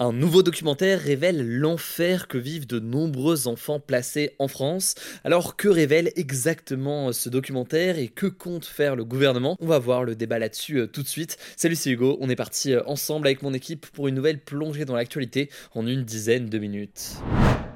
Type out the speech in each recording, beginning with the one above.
Un nouveau documentaire révèle l'enfer que vivent de nombreux enfants placés en France. Alors que révèle exactement ce documentaire et que compte faire le gouvernement? On va voir le débat là-dessus euh, tout de suite. Salut c'est Hugo, on est parti euh, ensemble avec mon équipe pour une nouvelle plongée dans l'actualité en une dizaine de minutes.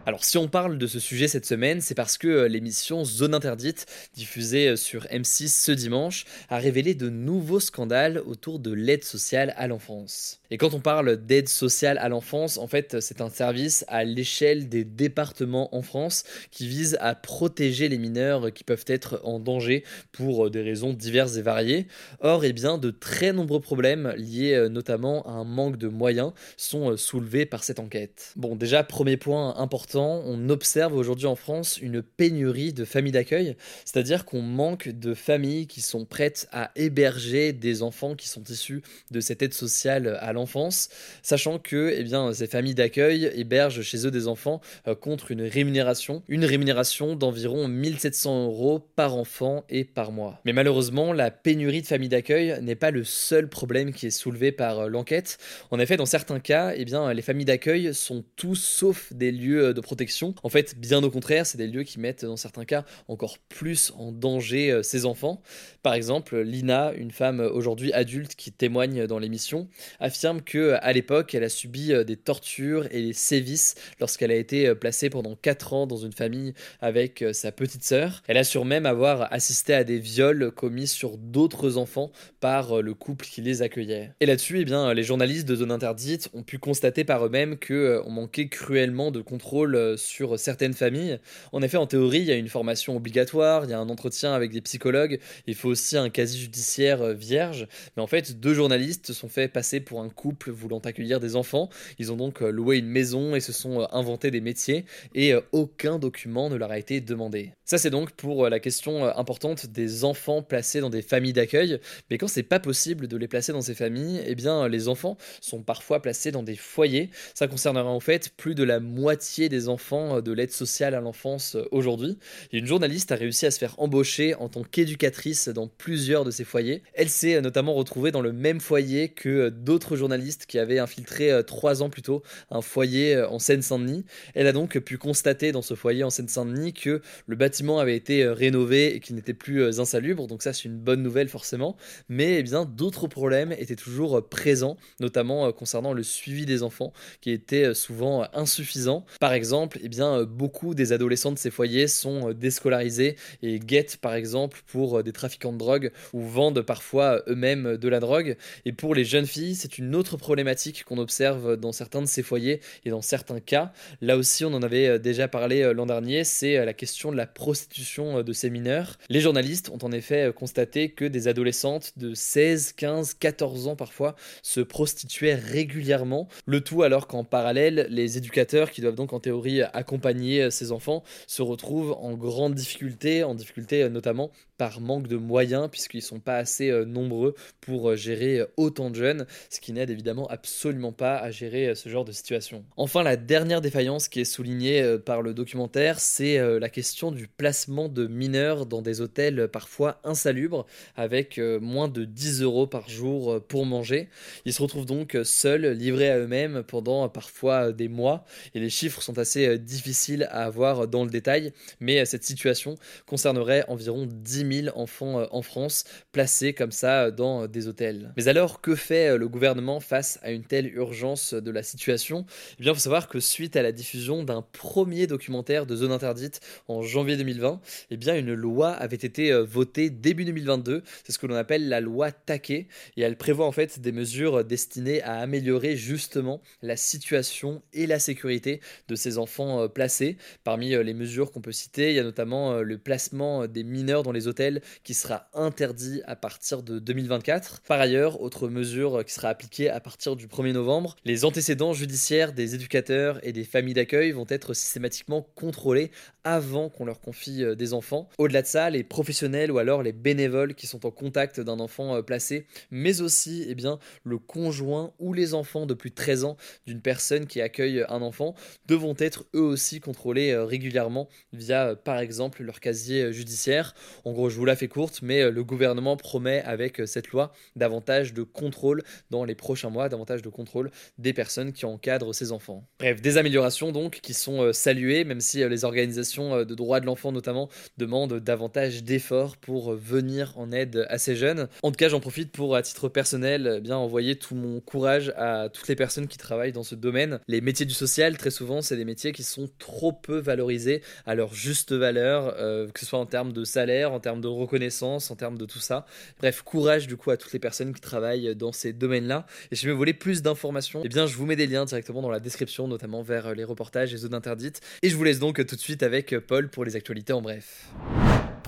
Alors si on parle de ce sujet cette semaine, c'est parce que euh, l'émission Zone Interdite, diffusée euh, sur M6 ce dimanche, a révélé de nouveaux scandales autour de l'aide sociale à l'enfance. Et quand on parle d'aide sociale à l'enfance, en fait c'est un service à l'échelle des départements en France qui vise à protéger les mineurs qui peuvent être en danger pour euh, des raisons diverses et variées. Or, eh bien, de très nombreux problèmes liés notamment à un manque de moyens sont soulevés par cette enquête. Bon, déjà, premier point important on observe aujourd'hui en France une pénurie de familles d'accueil, c'est-à-dire qu'on manque de familles qui sont prêtes à héberger des enfants qui sont issus de cette aide sociale à l'enfance, sachant que eh bien, ces familles d'accueil hébergent chez eux des enfants euh, contre une rémunération, une rémunération d'environ 1700 euros par enfant et par mois. Mais malheureusement, la pénurie de familles d'accueil n'est pas le seul problème qui est soulevé par euh, l'enquête. En effet, dans certains cas, eh bien, les familles d'accueil sont tous sauf des lieux de protection. En fait, bien au contraire, c'est des lieux qui mettent dans certains cas encore plus en danger euh, enfants. Par exemple, Lina, une femme aujourd'hui adulte qui témoigne dans l'émission, affirme que à l'époque, elle a subi euh, des tortures et des sévices lorsqu'elle a été euh, placée pendant 4 ans dans une famille avec sa petite sœur. Elle assure même avoir assisté à des viols commis sur d'autres enfants par le couple qui les accueillait. Et là-dessus, eh bien, les journalistes de Zone Interdite ont pu constater par eux-mêmes qu'on manquait cruellement de contrôle euh, sur certaines familles. En effet, en théorie, il y a une formation obligatoire, il y a un entretien avec des psychologues, il faut aussi un casier judiciaire euh, vierge. Mais en fait, deux journalistes se sont fait passer pour un couple voulant accueillir des enfants. Ils ont donc euh, loué une maison et se sont inventés des métiers et aucun document ne leur a été demandé. Ça, c'est donc pour la question importante des enfants placés dans des familles d'accueil. Mais quand c'est pas possible de les placer dans ces familles, eh bien, les enfants sont parfois placés dans des foyers. Ça concernera en fait plus de la moitié des enfants euh, de l'aide sociale à l'enfance euh, aujourd'hui. une journaliste a réussi à se faire embaucher en tant qu'éducatrice dans plusieurs de ces foyers. Elle s'est euh, notamment retrouvée dans le même foyer que d'autres journalistes qui avaient infiltré trois ans plus tôt un foyer en Seine-Saint-Denis. Elle a donc pu constater dans ce foyer en Seine-Saint-Denis que le bâtiment avait été rénové et qu'il n'était plus insalubre. Donc ça c'est une bonne nouvelle forcément. Mais eh bien d'autres problèmes étaient toujours présents, notamment concernant le suivi des enfants qui était souvent insuffisant. Par exemple, exemple, eh bien, euh, beaucoup des adolescents de ces foyers sont euh, déscolarisés et guettent par exemple pour euh, des trafiquants de drogue ou vendent parfois eux-mêmes de la drogue. Et pour les jeunes filles, c'est une autre problématique qu'on observe dans certains de ces foyers et dans certains cas. Là aussi, on en avait déjà parlé l'an dernier, c'est la question de la prostitution de ces mineurs. Les journalistes ont en effet constaté que des adolescentes de 16, 15, 14 ans parfois se prostituaient régulièrement, le tout alors qu'en parallèle, les éducateurs qui doivent donc en théorie accompagner ses euh, enfants se retrouvent en grande difficulté, en difficulté euh, notamment par manque de moyens, puisqu'ils ne sont pas assez euh, nombreux pour gérer autant de jeunes, ce qui n'aide évidemment absolument pas à gérer ce genre de situation. Enfin, la dernière défaillance qui est soulignée par le documentaire, c'est la question du placement de mineurs dans des hôtels parfois insalubres, avec moins de 10 euros par jour pour manger. Ils se retrouvent donc seuls, livrés à eux-mêmes pendant parfois des mois, et les chiffres sont assez euh, difficile à avoir dans le détail, mais euh, cette situation concernerait environ 10 000 enfants euh, en France placés comme ça dans des hôtels. Mais alors, que fait le gouvernement face à une telle urgence de la situation? Eh bien, il faut savoir que suite à la diffusion d'un premier documentaire de Zone Interdite en janvier 2020, eh bien, une loi avait été votée début 2022. C'est ce que l'on appelle la loi Taquet, et elle prévoit en fait des mesures destinées à améliorer justement la situation et la sécurité de ces enfants placés. Parmi les mesures qu'on peut citer, il y a notamment le placement des mineurs dans les hôtels qui sera interdit à partir de 2024. Par ailleurs, autre mesure qui sera appliquée à partir du 1er novembre, les antécédents judiciaires des éducateurs et des familles d'accueil vont être systématiquement contrôlés avant qu'on leur confie des enfants. Au-delà de ça, les professionnels ou alors les bénévoles qui sont en contact d'un enfant placé, mais aussi eh bien, le conjoint ou les enfants de plus de 13 ans d'une personne qui accueille un enfant devront eux aussi contrôlés euh, régulièrement via euh, par exemple leur casier euh, judiciaire. En gros, je vous la fais courte, mais le gouvernement promet avec cette loi davantage de contrôle dans les prochains mois, davantage de contrôle des personnes qui encadrent ces enfants. Bref, des améliorations donc qui sont saluées, même si les organisations de droits de l'enfant notamment demandent davantage d'efforts pour venir en aide à ces jeunes. En tout cas, j'en profite pour, à titre personnel, bien envoyer tout mon courage à toutes les personnes qui travaillent dans ce domaine. Les métiers du social, très souvent, c'est des qui sont trop peu valorisés à leur juste valeur, euh, que ce soit en termes de salaire, en termes de reconnaissance, en termes de tout ça. Bref, courage du coup à toutes les personnes qui travaillent dans ces domaines-là. Et si vous voulez plus d'informations, eh bien, je vous mets des liens directement dans la description, notamment vers les reportages et zones interdites. Et je vous laisse donc tout de suite avec Paul pour les actualités en bref.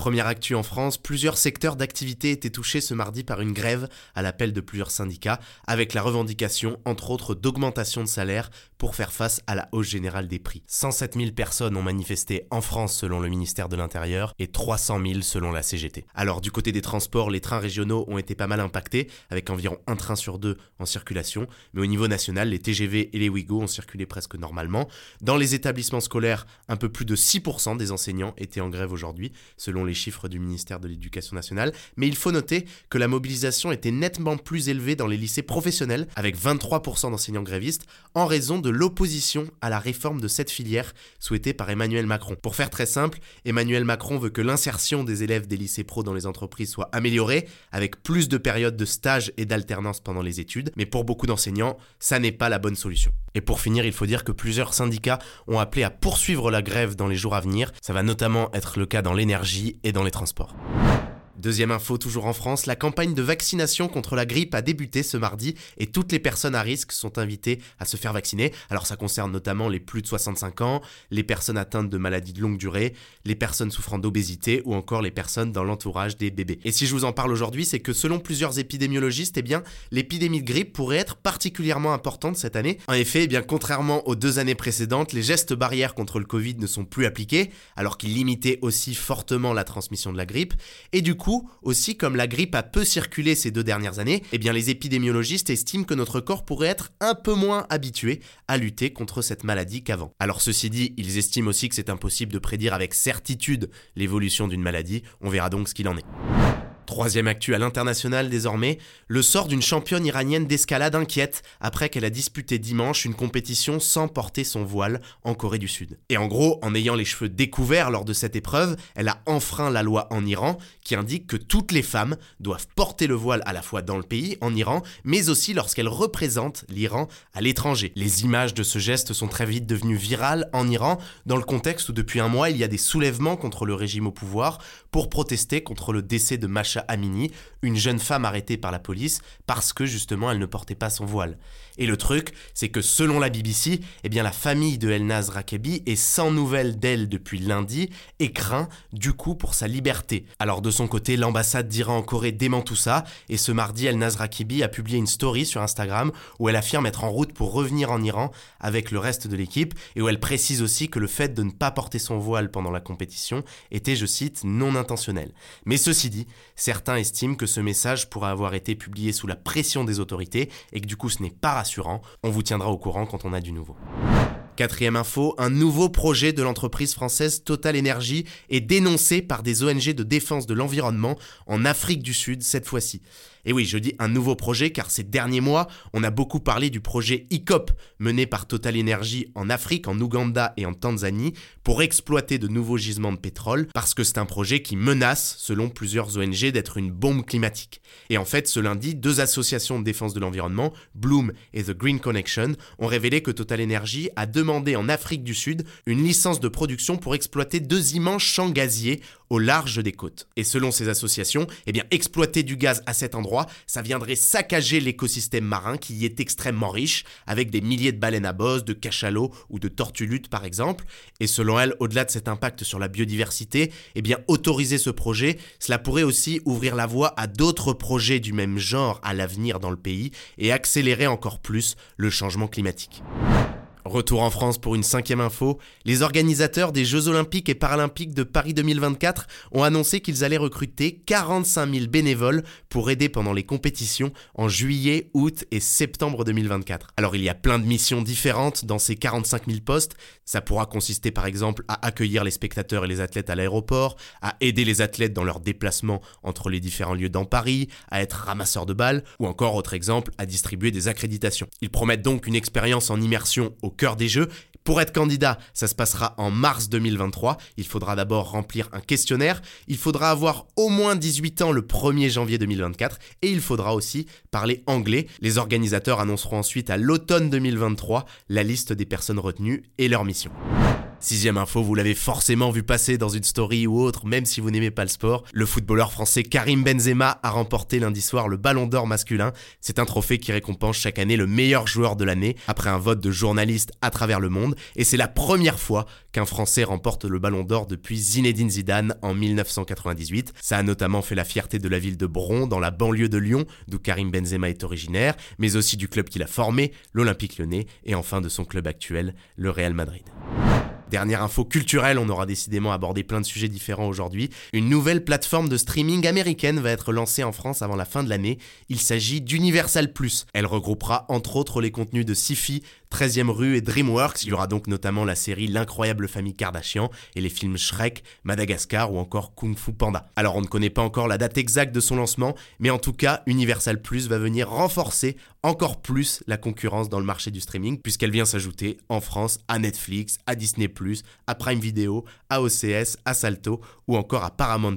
Première actu en France, plusieurs secteurs d'activité étaient touchés ce mardi par une grève à l'appel de plusieurs syndicats, avec la revendication, entre autres, d'augmentation de salaire pour faire face à la hausse générale des prix. 107 000 personnes ont manifesté en France selon le ministère de l'Intérieur et 300 000 selon la CGT. Alors du côté des transports, les trains régionaux ont été pas mal impactés, avec environ un train sur deux en circulation, mais au niveau national, les TGV et les Ouigo ont circulé presque normalement. Dans les établissements scolaires, un peu plus de 6% des enseignants étaient en grève aujourd'hui, selon les chiffres du ministère de l'Éducation nationale, mais il faut noter que la mobilisation était nettement plus élevée dans les lycées professionnels, avec 23% d'enseignants grévistes, en raison de l'opposition à la réforme de cette filière souhaitée par Emmanuel Macron. Pour faire très simple, Emmanuel Macron veut que l'insertion des élèves des lycées pro dans les entreprises soit améliorée, avec plus de périodes de stage et d'alternance pendant les études, mais pour beaucoup d'enseignants, ça n'est pas la bonne solution. Et pour finir, il faut dire que plusieurs syndicats ont appelé à poursuivre la grève dans les jours à venir, ça va notamment être le cas dans l'énergie et dans les transports. Deuxième info, toujours en France, la campagne de vaccination contre la grippe a débuté ce mardi et toutes les personnes à risque sont invitées à se faire vacciner. Alors ça concerne notamment les plus de 65 ans, les personnes atteintes de maladies de longue durée, les personnes souffrant d'obésité ou encore les personnes dans l'entourage des bébés. Et si je vous en parle aujourd'hui, c'est que selon plusieurs épidémiologistes, eh bien, l'épidémie de grippe pourrait être particulièrement importante cette année. En effet, eh bien, contrairement aux deux années précédentes, les gestes barrières contre le Covid ne sont plus appliqués, alors qu'ils limitaient aussi fortement la transmission de la grippe. Aussi comme la grippe a peu circulé ces deux dernières années, eh bien les épidémiologistes estiment que notre corps pourrait être un peu moins habitué à lutter contre cette maladie qu'avant. Alors ceci dit, ils estiment aussi que c'est impossible de prédire avec certitude l'évolution d'une maladie, on verra donc ce qu'il en est. Troisième actu à l'international désormais, le sort d'une championne iranienne d'escalade inquiète après qu'elle a disputé dimanche une compétition sans porter son voile en Corée du Sud. Et en gros, en ayant les cheveux découverts lors de cette épreuve, elle a enfreint la loi en Iran qui indique que toutes les femmes doivent porter le voile à la fois dans le pays, en Iran, mais aussi lorsqu'elles représentent l'Iran à l'étranger. Les images de ce geste sont très vite devenues virales en Iran, dans le contexte où depuis un mois il y a des soulèvements contre le régime au pouvoir pour protester contre le décès de Amini, une jeune femme arrêtée par la police parce que justement elle ne portait pas son voile. Et le truc, c'est que selon la BBC, eh bien la famille de Elnaz Rakabi est sans nouvelles d'elle depuis lundi et craint du coup pour sa liberté. Alors de son côté, l'ambassade d'Iran en Corée dément tout ça et ce mardi, Elnaz Rakibi a publié une story sur Instagram où elle affirme être en route pour revenir en Iran avec le reste de l'équipe et où elle précise aussi que le fait de ne pas porter son voile pendant la compétition était, je cite, non intentionnel. Mais ceci dit, certains estiment que ce message pourrait avoir été publié sous la pression des autorités et que du coup ce n'est pas on vous tiendra au courant quand on a du nouveau. Quatrième info, un nouveau projet de l'entreprise française Total Energy est dénoncé par des ONG de défense de l'environnement en Afrique du Sud cette fois-ci. Et oui, je dis un nouveau projet car ces derniers mois, on a beaucoup parlé du projet ICOP mené par Total Energy en Afrique, en Ouganda et en Tanzanie pour exploiter de nouveaux gisements de pétrole parce que c'est un projet qui menace, selon plusieurs ONG, d'être une bombe climatique. Et en fait, ce lundi, deux associations de défense de l'environnement, Bloom et The Green Connection, ont révélé que Total Energy a demandé en Afrique du Sud une licence de production pour exploiter deux immenses champs gaziers au large des côtes. Et selon ces associations, eh exploiter du gaz à cet endroit, ça viendrait saccager l'écosystème marin qui y est extrêmement riche, avec des milliers de baleines à bosse, de cachalots ou de tortues luttes par exemple. Et selon elle, au-delà de cet impact sur la biodiversité, eh autoriser ce projet, cela pourrait aussi ouvrir la voie à d'autres projets du même genre à l'avenir dans le pays et accélérer encore plus le changement climatique. Retour en France pour une cinquième info. Les organisateurs des Jeux Olympiques et Paralympiques de Paris 2024 ont annoncé qu'ils allaient recruter 45 000 bénévoles pour aider pendant les compétitions en juillet, août et septembre 2024. Alors il y a plein de missions différentes dans ces 45 000 postes. Ça pourra consister par exemple à accueillir les spectateurs et les athlètes à l'aéroport, à aider les athlètes dans leurs déplacements entre les différents lieux dans Paris, à être ramasseurs de balles ou encore autre exemple à distribuer des accréditations. Ils promettent donc une expérience en immersion au cœur des jeux. Pour être candidat, ça se passera en mars 2023. Il faudra d'abord remplir un questionnaire. Il faudra avoir au moins 18 ans le 1er janvier 2024. Et il faudra aussi parler anglais. Les organisateurs annonceront ensuite à l'automne 2023 la liste des personnes retenues et leur mission. Sixième info, vous l'avez forcément vu passer dans une story ou autre, même si vous n'aimez pas le sport. Le footballeur français Karim Benzema a remporté lundi soir le Ballon d'Or masculin. C'est un trophée qui récompense chaque année le meilleur joueur de l'année, après un vote de journalistes à travers le monde. Et c'est la première fois qu'un Français remporte le Ballon d'Or depuis Zinedine Zidane en 1998. Ça a notamment fait la fierté de la ville de Bron, dans la banlieue de Lyon, d'où Karim Benzema est originaire, mais aussi du club qu'il a formé, l'Olympique lyonnais, et enfin de son club actuel, le Real Madrid. Dernière info culturelle, on aura décidément abordé plein de sujets différents aujourd'hui. Une nouvelle plateforme de streaming américaine va être lancée en France avant la fin de l'année. Il s'agit d'Universal. Elle regroupera entre autres les contenus de Sci-Fi, 13e rue et DreamWorks. Il y aura donc notamment la série L'incroyable famille Kardashian et les films Shrek, Madagascar ou encore Kung Fu Panda. Alors on ne connaît pas encore la date exacte de son lancement, mais en tout cas, Universal Plus va venir renforcer encore plus la concurrence dans le marché du streaming puisqu'elle vient s'ajouter en France à Netflix, à Disney+, à Prime Video, à OCS, à Salto ou encore à Paramount+,